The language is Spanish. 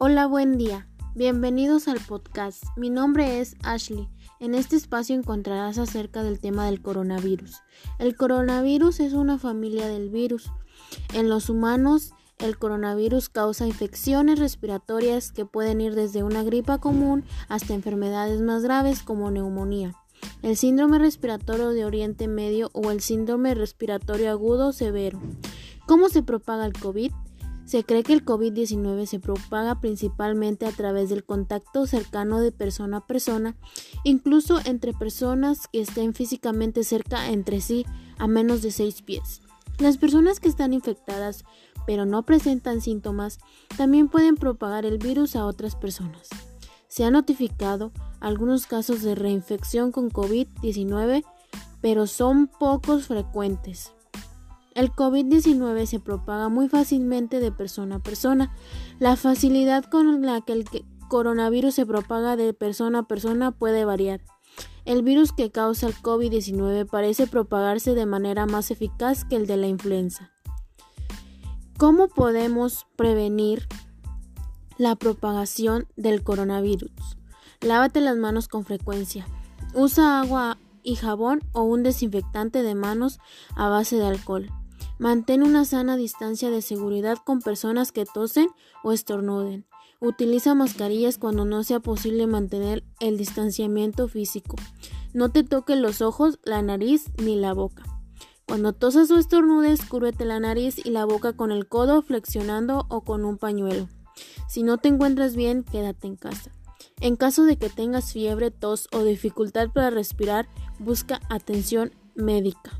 Hola, buen día. Bienvenidos al podcast. Mi nombre es Ashley. En este espacio encontrarás acerca del tema del coronavirus. El coronavirus es una familia del virus. En los humanos, el coronavirus causa infecciones respiratorias que pueden ir desde una gripa común hasta enfermedades más graves como neumonía, el síndrome respiratorio de Oriente Medio o el síndrome respiratorio agudo severo. ¿Cómo se propaga el COVID? Se cree que el COVID-19 se propaga principalmente a través del contacto cercano de persona a persona, incluso entre personas que estén físicamente cerca entre sí a menos de 6 pies. Las personas que están infectadas pero no presentan síntomas también pueden propagar el virus a otras personas. Se han notificado algunos casos de reinfección con COVID-19, pero son pocos frecuentes. El COVID-19 se propaga muy fácilmente de persona a persona. La facilidad con la que el coronavirus se propaga de persona a persona puede variar. El virus que causa el COVID-19 parece propagarse de manera más eficaz que el de la influenza. ¿Cómo podemos prevenir la propagación del coronavirus? Lávate las manos con frecuencia. Usa agua y jabón o un desinfectante de manos a base de alcohol. Mantén una sana distancia de seguridad con personas que tosen o estornuden. Utiliza mascarillas cuando no sea posible mantener el distanciamiento físico. No te toques los ojos, la nariz ni la boca. Cuando tosas o estornudes, cúbrete la nariz y la boca con el codo flexionando o con un pañuelo. Si no te encuentras bien, quédate en casa. En caso de que tengas fiebre, tos o dificultad para respirar, busca atención médica.